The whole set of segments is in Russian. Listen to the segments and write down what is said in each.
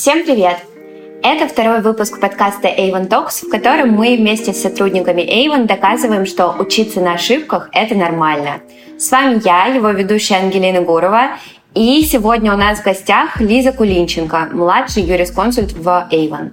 Всем привет! Это второй выпуск подкаста Avon Talks, в котором мы вместе с сотрудниками Avon доказываем, что учиться на ошибках – это нормально. С вами я, его ведущая Ангелина Гурова, и сегодня у нас в гостях Лиза Кулинченко, младший юрисконсульт в Avon.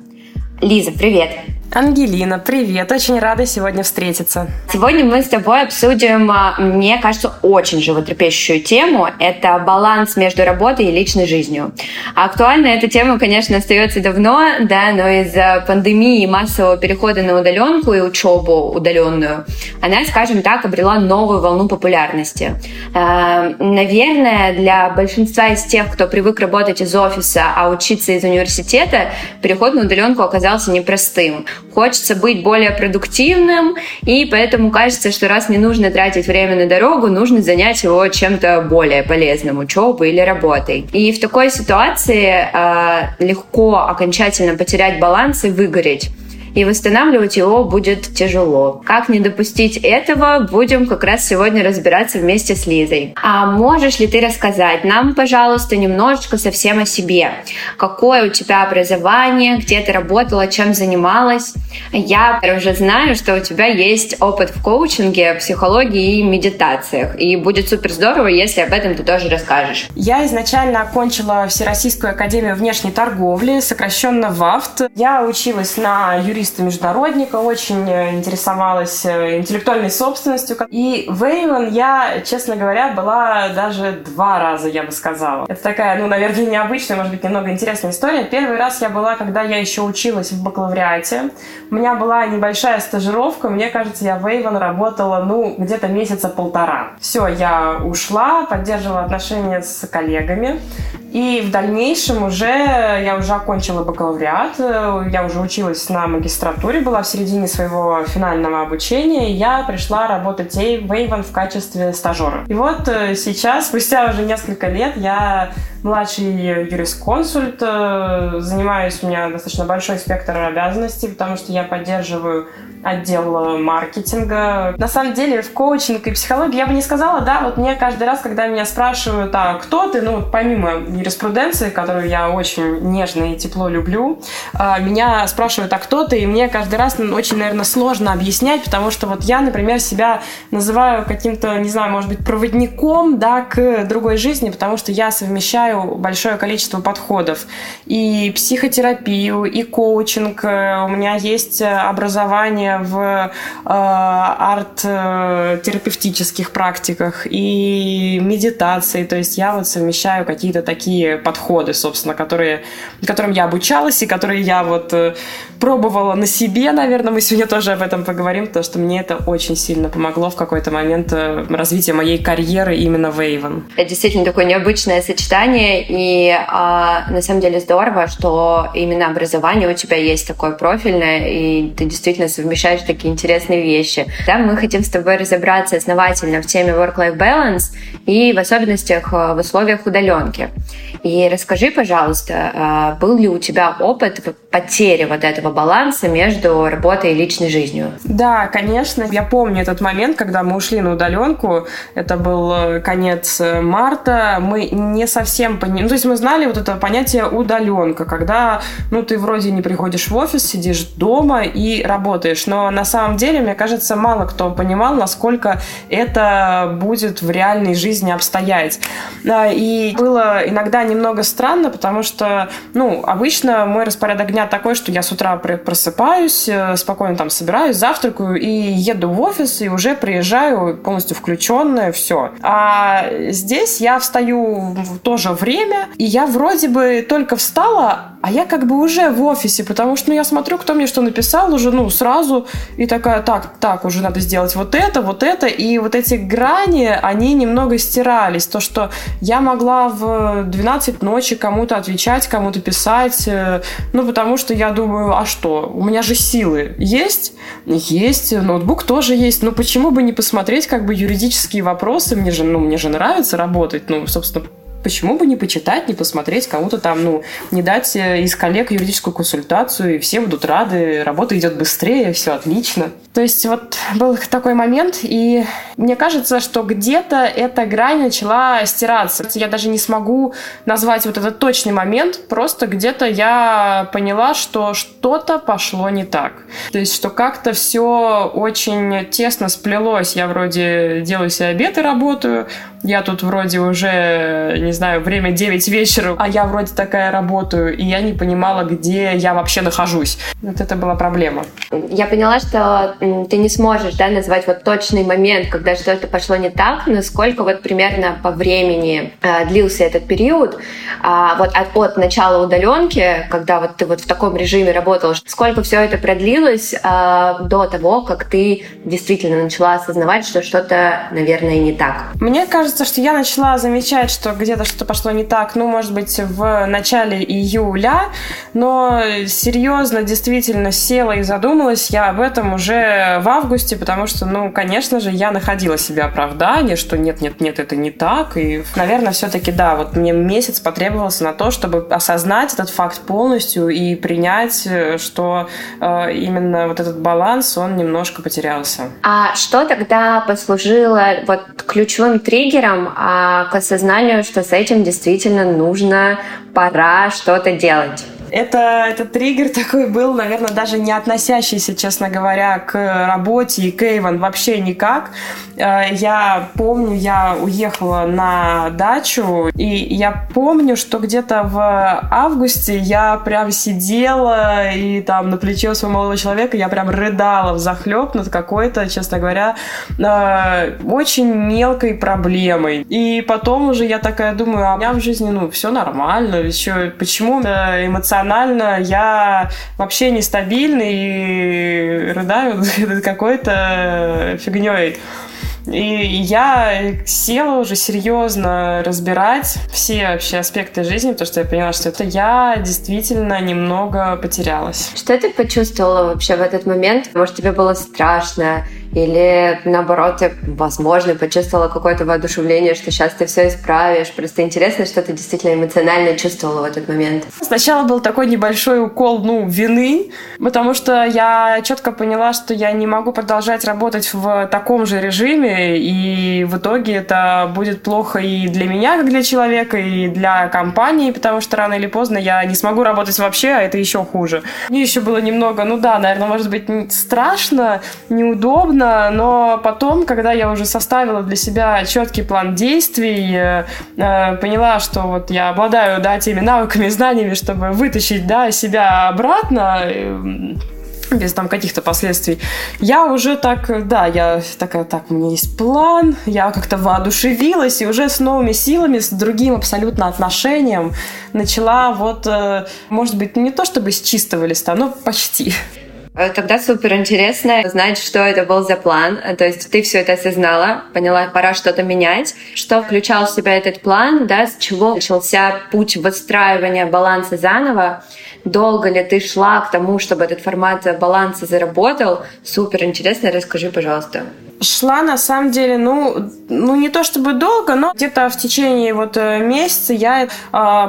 Лиза, привет! Ангелина, привет! Очень рада сегодня встретиться. Сегодня мы с тобой обсудим, а, мне кажется, очень животрепещущую тему. Это баланс между работой и личной жизнью. Актуальна эта тема, конечно, остается давно, да, но из-за пандемии и массового перехода на удаленку и учебу удаленную, она, скажем так, обрела новую волну популярности. А, наверное, для большинства из тех, кто привык работать из офиса, а учиться из университета, переход на удаленку оказался непростым хочется быть более продуктивным, и поэтому кажется, что раз не нужно тратить время на дорогу, нужно занять его чем-то более полезным, учебой или работой. И в такой ситуации э, легко окончательно потерять баланс и выгореть и восстанавливать его будет тяжело. Как не допустить этого, будем как раз сегодня разбираться вместе с Лизой. А можешь ли ты рассказать нам, пожалуйста, немножечко совсем о себе? Какое у тебя образование, где ты работала, чем занималась? Я уже знаю, что у тебя есть опыт в коучинге, психологии и медитациях, и будет супер здорово, если об этом ты тоже расскажешь. Я изначально окончила Всероссийскую академию внешней торговли, сокращенно ВАФТ. Я училась на юрист юриста-международника, очень э, интересовалась э, интеллектуальной собственностью. И в Avon я, честно говоря, была даже два раза, я бы сказала. Это такая, ну, наверное, необычная, может быть, немного интересная история. Первый раз я была, когда я еще училась в бакалавриате. У меня была небольшая стажировка. Мне кажется, я в Avon работала, ну, где-то месяца полтора. Все, я ушла, поддерживала отношения с коллегами. И в дальнейшем уже я уже окончила бакалавриат, я уже училась на магистратуре, была в середине своего финального обучения, я пришла работать Avon в качестве стажера. И вот э, сейчас, спустя уже несколько лет, я младший юрисконсульт, э, занимаюсь, у меня достаточно большой спектр обязанностей, потому что я поддерживаю отдел маркетинга. На самом деле в коучинг и психологии я бы не сказала, да, вот мне каждый раз, когда меня спрашивают, а кто ты, ну, помимо юриспруденции, которую я очень нежно и тепло люблю, а, меня спрашивают, а кто ты, и мне каждый раз очень, наверное, сложно объяснять, потому что вот я, например, себя называю каким-то, не знаю, может быть, проводником, да, к другой жизни, потому что я совмещаю большое количество подходов. И психотерапию, и коучинг, у меня есть образование в э, арт-терапевтических практиках и медитации. То есть я вот совмещаю какие-то такие подходы, собственно, которые, которым я обучалась и которые я вот э, пробовала на себе, наверное. Мы сегодня тоже об этом поговорим, потому что мне это очень сильно помогло в какой-то момент э, развития моей карьеры именно в Avon. Это действительно такое необычное сочетание, и а, на самом деле здорово, что именно образование у тебя есть такое профильное, и ты действительно совмещаешь такие интересные вещи. Да, мы хотим с тобой разобраться основательно в теме work-life balance и в особенностях э, в условиях удаленки. И расскажи, пожалуйста, а, был ли у тебя опыт потери вот этого баланса между работой и личной жизнью? Да, конечно. Я помню этот момент, когда мы ушли на удаленку. Это был э, конец э, марта. Мы не совсем понимали... Ну, то есть мы знали вот это понятие удаленка, когда, ну, ты вроде не приходишь в офис, сидишь дома и работаешь. Но на самом деле, мне кажется, мало кто понимал, насколько это будет в реальной жизни обстоять. И было иногда не немного странно, потому что, ну, обычно мой распорядок дня такой, что я с утра просыпаюсь, э, спокойно там собираюсь, завтракаю и еду в офис, и уже приезжаю полностью включенная, все. А здесь я встаю в то же время, и я вроде бы только встала, а я как бы уже в офисе, потому что ну, я смотрю, кто мне что написал уже, ну, сразу, и такая, так, так, уже надо сделать вот это, вот это, и вот эти грани, они немного стирались. То, что я могла в 12 ночи кому-то отвечать, кому-то писать, э, ну, потому что я думаю, а что, у меня же силы есть? Есть, ноутбук тоже есть, ну, почему бы не посмотреть, как бы, юридические вопросы, мне же, ну, мне же нравится работать, ну, собственно, почему бы не почитать, не посмотреть кому-то там, ну, не дать э, из коллег юридическую консультацию, и все будут рады, работа идет быстрее, все отлично. То есть вот был такой момент, и мне кажется, что где-то эта грань начала стираться. Я даже не смогу назвать вот этот точный момент, просто где-то я поняла, что что-то пошло не так. То есть, что как-то все очень тесно сплелось. Я вроде делаю себе обед и работаю, я тут вроде уже, не знаю, время 9 вечера, а я вроде такая работаю, и я не понимала, где я вообще нахожусь. Вот это была проблема. Я поняла, что ты не сможешь да, назвать вот точный момент, когда что-то пошло не так, но сколько вот примерно по времени э, длился этот период, э, вот от, от начала удаленки, когда вот ты вот в таком режиме работал, сколько все это продлилось э, до того, как ты действительно начала осознавать, что что-то, наверное, не так? Мне кажется, кажется, что я начала замечать, что где-то что-то пошло не так, ну, может быть, в начале июля, но серьезно, действительно села и задумалась я об этом уже в августе, потому что, ну, конечно же, я находила себе оправдание, что нет-нет-нет, это не так, и, наверное, все-таки, да, вот мне месяц потребовался на то, чтобы осознать этот факт полностью и принять, что э, именно вот этот баланс, он немножко потерялся. А что тогда послужило вот ключевым триггером триггером а, к осознанию, что с этим действительно нужно, пора что-то делать. Это, это триггер такой был, наверное, даже не относящийся, честно говоря, к работе и к Эйвен вообще никак. Э, я помню, я уехала на дачу, и я помню, что где-то в августе я прям сидела и там на плече у своего молодого человека я прям рыдала в захлеб над какой-то, честно говоря, э, очень мелкой проблемой. И потом уже я такая думаю, а у меня в жизни, ну, все нормально, еще почему эмоционально эмоционально я вообще нестабильный и рыдаю какой-то фигней. И я села уже серьезно разбирать все вообще аспекты жизни, потому что я поняла, что это я действительно немного потерялась. Что ты почувствовала вообще в этот момент? Может, тебе было страшно? Или наоборот, ты, возможно, почувствовала какое-то воодушевление, что сейчас ты все исправишь. Просто интересно, что ты действительно эмоционально чувствовала в этот момент. Сначала был такой небольшой укол, ну, вины, потому что я четко поняла, что я не могу продолжать работать в таком же режиме, и в итоге это будет плохо и для меня, как для человека, и для компании, потому что рано или поздно я не смогу работать вообще, а это еще хуже. Мне еще было немного, ну да, наверное, может быть, страшно, неудобно, трудно, но потом, когда я уже составила для себя четкий план действий, э, э, поняла, что вот я обладаю, да, теми навыками, знаниями, чтобы вытащить, да, себя обратно, э, без там каких-то последствий, я уже так, да, я такая, так, у меня есть план, я как-то воодушевилась и уже с новыми силами, с другим абсолютно отношением начала вот, может быть, не то чтобы с чистого листа, но почти. Э, тогда супер интересно знать, что это был за план. Э, то есть ты все это осознала, поняла, пора что-то менять. Что включал в себя этот план, да, с чего начался путь выстраивания баланса заново. Долго ли ты шла к тому, чтобы этот формат баланса заработал? Супер интересно, расскажи, пожалуйста. Шла на самом деле, ну, ну не то чтобы долго, но где-то в течение вот э, месяца я э,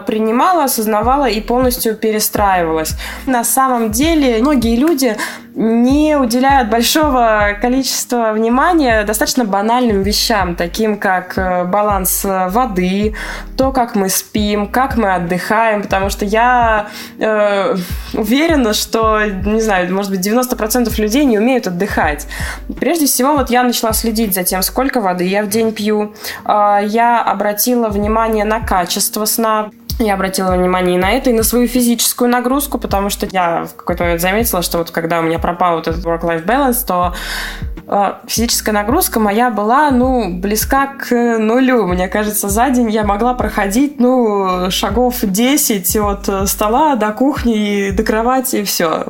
принимала, осознавала и полностью перестраивалась. На самом деле многие люди не уделяют большого количества внимания достаточно банальным вещам, таким как э, баланс э, воды, то, как мы спим, как мы отдыхаем, потому что я э, уверена, что, не знаю, может быть, 90% людей не умеют отдыхать. Прежде всего, вот я начала следить за тем, сколько воды я в день пью. Э, я обратила внимание на качество сна, я обратила внимание и на это, и на свою физическую нагрузку, потому что я в какой-то момент заметила, что вот когда у меня пропал вот этот work-life balance, то э, физическая нагрузка моя была, ну, близка к нулю. Мне кажется, за день я могла проходить, ну, шагов 10 от стола до кухни и до кровати, и все.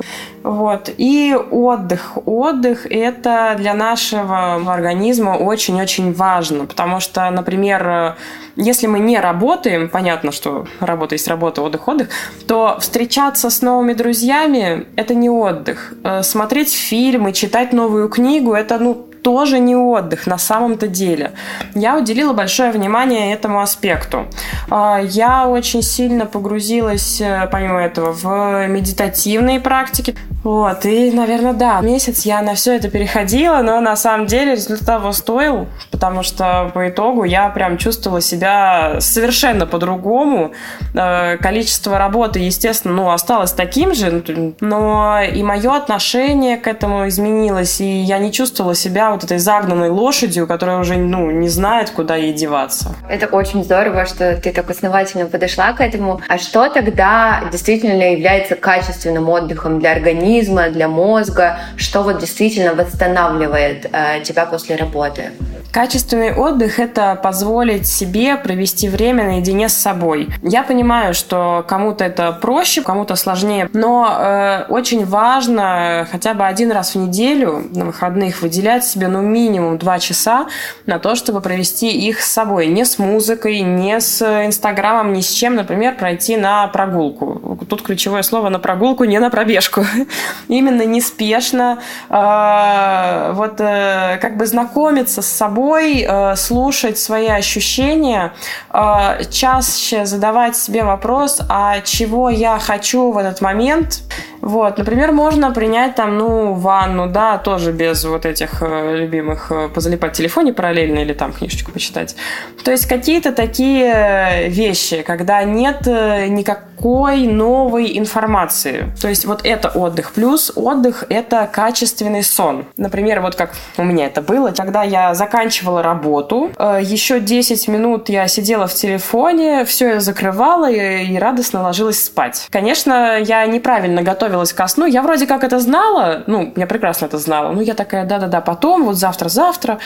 Вот. И отдых. Отдых – это для нашего организма очень-очень важно, потому что, например, если мы не работаем, понятно, что работа есть работа, отдых, отдых, то встречаться с новыми друзьями – это не отдых. Э, смотреть фильмы, читать новую книгу – это, ну, тоже не отдых на самом-то деле. Я уделила большое внимание этому аспекту. А, я очень сильно погрузилась, э, помимо этого, в медитативные практики. Вот, и, наверное, да, месяц я на все это переходила, но на самом деле результат того стоил, потому что по итогу я прям чувствовала себя совершенно по-другому. Э, количество работы, естественно, ну, осталось таким же, но и мое отношение к этому изменилось, и я не чувствовала себя вот этой загнанной лошадью, которая уже, ну, не знает, куда ей деваться. Это очень здорово, что ты так основательно подошла к этому. А что тогда действительно является качественным отдыхом для организма, для мозга? Что вот действительно восстанавливает э, тебя после работы? Качественный отдых – это позволить себе провести время наедине с собой. Я понимаю, что кому-то это проще, кому-то сложнее, но э, очень важно хотя бы один раз в неделю на выходных выделять себе ну минимум два часа на то, чтобы провести их с собой. Не с музыкой, не с Инстаграмом, ни с чем, например, пройти на прогулку. Тут ключевое слово на прогулку, не на пробежку. Именно неспешно, э, вот э, как бы знакомиться с собой э, слушать свои ощущения, э, чаще задавать себе вопрос, а чего я хочу в этот момент. Вот, например, можно принять там, ну, ванну, да, тоже без вот этих э, любимых позалипать в телефоне параллельно или там книжечку почитать. То есть какие-то такие вещи, когда нет никакой новой информации. То есть вот это отдых. Плюс отдых – это качественный сон. Например, вот как у меня это было, когда я заканчивала работу. Э, Еще 10 минут я сидела в телефоне, все я закрывала и, радостно ложилась спать. Конечно, я неправильно готовилась ко сну. Я вроде как это знала, ну, я прекрасно это знала. Ну, я такая, да-да-да, потом, вот завтра-завтра.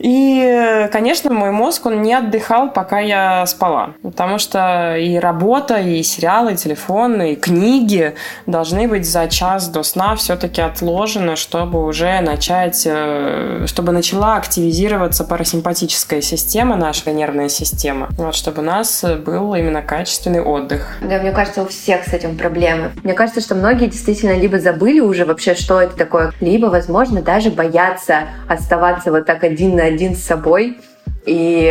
И, конечно, мой мозг, он не отдыхал, пока я спала. Потому что и работа, и сериалы, и телефон, и книги должны быть за час до сна все-таки отложены, чтобы уже начать, э, чтобы начала активизироваться парасимпатическая система, наша нервная система. Вот, чтобы у нас был именно качественный отдых. Да, мне кажется, у всех с этим проблемы. Мне кажется, что многие действительно либо забыли уже вообще, что это такое, либо, возможно, даже боятся оставаться вот так один на один с собой. И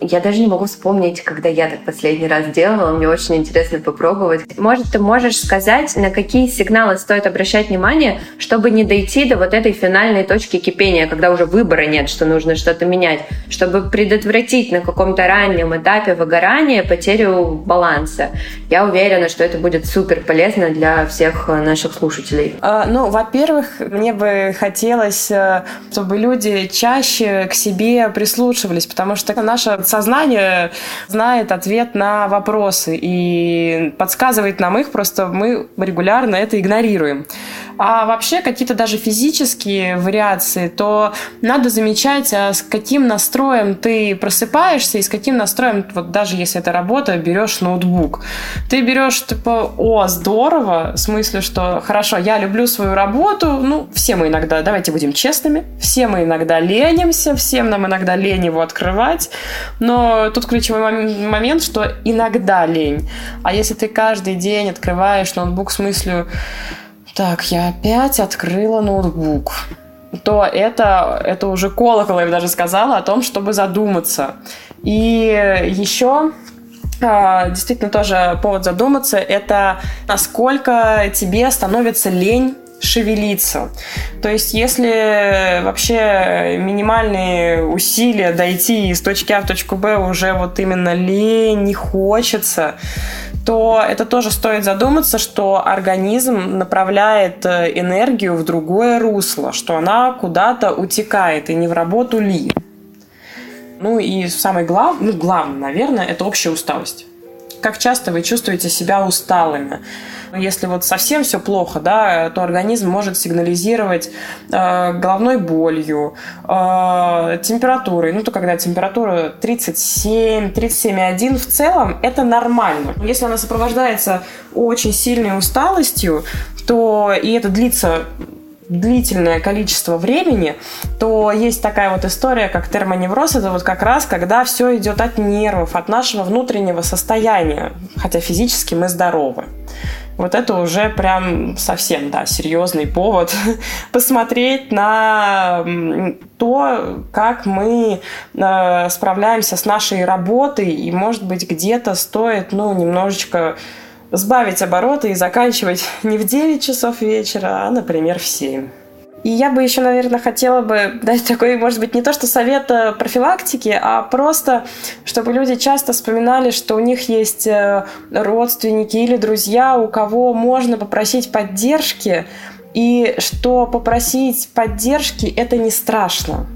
я даже не могу вспомнить, когда я так последний раз делала. Мне очень интересно попробовать. Может, ты можешь сказать, на какие сигналы стоит обращать внимание, чтобы не дойти до вот этой финальной точки кипения, когда уже выбора нет, что нужно что-то менять, чтобы предотвратить на каком-то раннем этапе выгорания потерю баланса. Я уверена, что это будет супер полезно для всех наших слушателей. А, ну, во-первых, мне бы хотелось, э, чтобы люди чаще к себе прислушивались, потому что наш наше сознание знает ответ на вопросы и подсказывает нам их, просто мы регулярно это игнорируем. А вообще какие-то даже физические вариации, то надо замечать, а с каким настроем ты просыпаешься и с каким настроем, вот даже если это работа, берешь ноутбук. Ты берешь типа, о, здорово, в смысле, что хорошо, я люблю свою работу, ну, все мы иногда, давайте будем честными, все мы иногда ленимся, всем нам иногда лень его открывать, но тут ключевой момент, что иногда лень. А если ты каждый день открываешь ноутбук с мыслью, так, я опять открыла ноутбук, то это, это уже колокол, я бы даже сказала, о том, чтобы задуматься. И еще а, действительно тоже повод задуматься, это насколько тебе становится лень шевелиться. То есть, если вообще минимальные усилия дойти из точки А в точку Б уже вот именно лень, не хочется, то это тоже стоит задуматься, что организм направляет э, энергию в другое русло, что она куда-то утекает, и не в работу ли. Ну и самое главное, ну главное, наверное, это общая усталость. Как часто вы чувствуете себя усталыми? Если вот совсем все плохо, да, то организм может сигнализировать э, головной болью, э, температурой. Ну, то когда температура 37, 37,1 в целом, это нормально. Если она сопровождается очень сильной усталостью, то и это длится длительное количество времени, то есть такая вот история, как термоневроз, это вот как раз, когда все идет от нервов, от нашего внутреннего состояния, хотя физически мы здоровы. вот это уже прям совсем, да, серьезный повод посмотреть на то, как мы э, справляемся с нашей работой, и, может быть, где-то стоит, ну, немножечко сбавить обороты и заканчивать не в 9 часов вечера, а, например, в 7. И я бы еще, наверное, хотела бы дать такой, может быть, не то что совет э, профилактики, а просто, чтобы люди часто вспоминали, что у них есть э, родственники или друзья, у кого можно попросить поддержки, и что попросить поддержки это не страшно,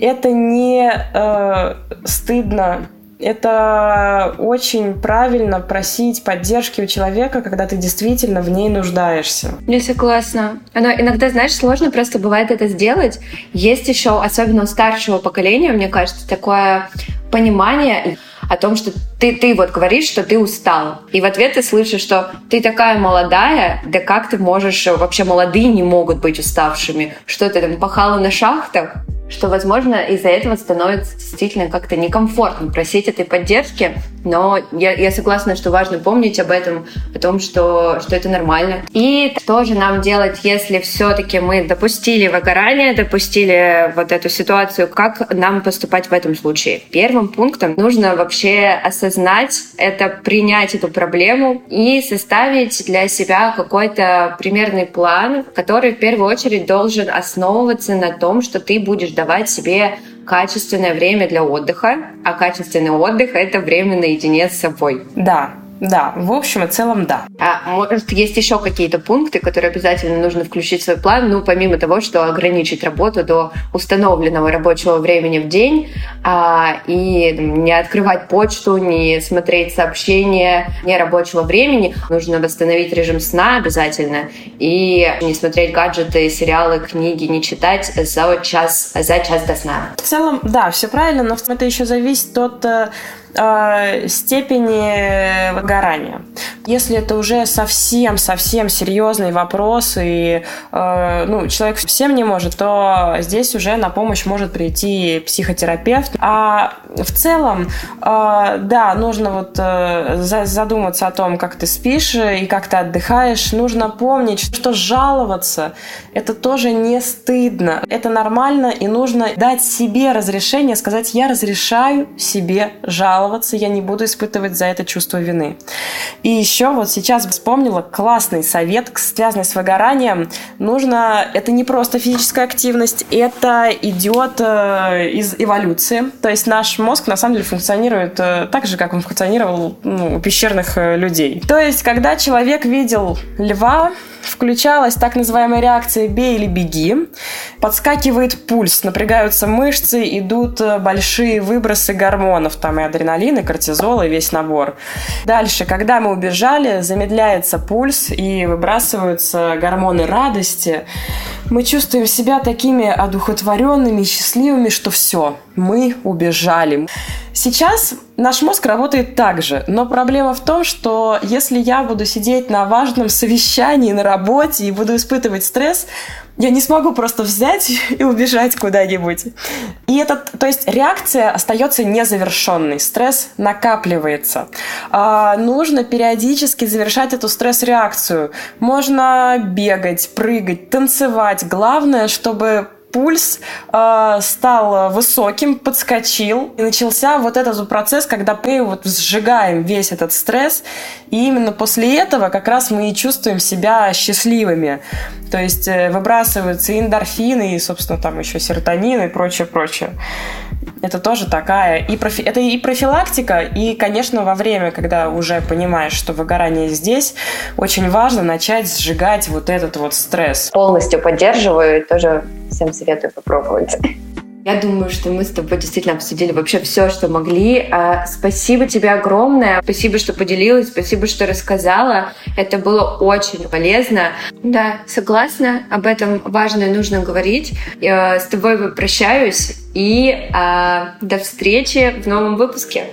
это не э, стыдно, это очень правильно просить поддержки у человека, когда ты действительно в ней нуждаешься. Я согласна. Но иногда, знаешь, сложно просто бывает это сделать. Есть еще, особенно у старшего поколения, мне кажется, такое понимание о том, что ты, ты вот говоришь, что ты устал. И в ответ ты слышишь, что ты такая молодая, да как ты можешь... Вообще молодые не могут быть уставшими. Что ты там пахала на шахтах? Что, возможно, из-за этого становится действительно как-то некомфортно просить этой поддержки, но я, я согласна, что важно помнить об этом, о том, что, что это нормально. И что же нам делать, если все-таки мы допустили выгорание, допустили вот эту ситуацию, как нам поступать в этом случае? Первым пунктом нужно вообще осознать это, принять эту проблему и составить для себя какой-то примерный план, который в первую очередь должен основываться на том, что ты будешь давать себе качественное время для отдыха, а качественный отдых — это время наедине с собой. Да, да, в общем и целом да. А может, есть еще какие-то пункты, которые обязательно нужно включить в свой план, ну, помимо того, что ограничить работу до установленного рабочего времени в день, а, и не открывать почту, не смотреть сообщения не рабочего времени. Нужно восстановить режим сна обязательно и не смотреть гаджеты, сериалы, книги, не читать за час, за час до сна. В целом, да, все правильно, но это еще зависит от э, степени выгорания. Если это уже совсем-совсем серьезный вопрос, и э, ну, человек совсем не может, то здесь уже на помощь может прийти психотерапевт. А в целом, э, да, нужно вот э, задуматься о том, как ты спишь и как ты отдыхаешь. Нужно помнить, что жаловаться – это тоже не стыдно. Это нормально, и нужно дать себе разрешение, сказать «я разрешаю себе жаловаться» жаловаться, я не буду испытывать за это чувство вины. И еще вот сейчас вспомнила классный совет, связанный с выгоранием. Нужно, это не просто физическая активность, это идет э, из эволюции. То есть наш мозг на самом деле функционирует э, так же, как он функционировал ну, у пещерных э, людей. То есть, когда человек видел льва, включалась так называемая реакция «бей или беги», подскакивает пульс, напрягаются мышцы, идут большие выбросы гормонов, там и адреналин, и кортизол, и весь набор. Дальше, когда мы убежали, замедляется пульс и выбрасываются гормоны радости. Мы чувствуем себя такими одухотворенными, счастливыми, что все, мы убежали. Сейчас наш мозг работает так же, но проблема в том, что если я буду сидеть на важном совещании на работе и буду испытывать стресс, я не смогу просто взять и убежать куда-нибудь. И этот, то есть реакция остается незавершенной, стресс накапливается. А, нужно периодически завершать эту стресс-реакцию. Можно бегать, прыгать, танцевать. Главное, чтобы пульс э, стал высоким, подскочил, и начался вот этот процесс, когда мы вот сжигаем весь этот стресс, и именно после этого как раз мы и чувствуем себя счастливыми. То есть э, выбрасываются и эндорфины, и, собственно, там еще серотонин и прочее, прочее. Это тоже такая... И профи... Это и профилактика, и, конечно, во время, когда уже понимаешь, что выгорание здесь, очень важно начать сжигать вот этот вот стресс. Полностью поддерживаю, тоже всем советую попробовать. Я думаю, что мы с тобой действительно обсудили вообще все, что могли. А, спасибо тебе огромное. Спасибо, что поделилась. Спасибо, что рассказала. Это было очень полезно. Да, согласна. Об этом важно и нужно говорить. Я с тобой прощаюсь. И а, до встречи в новом выпуске.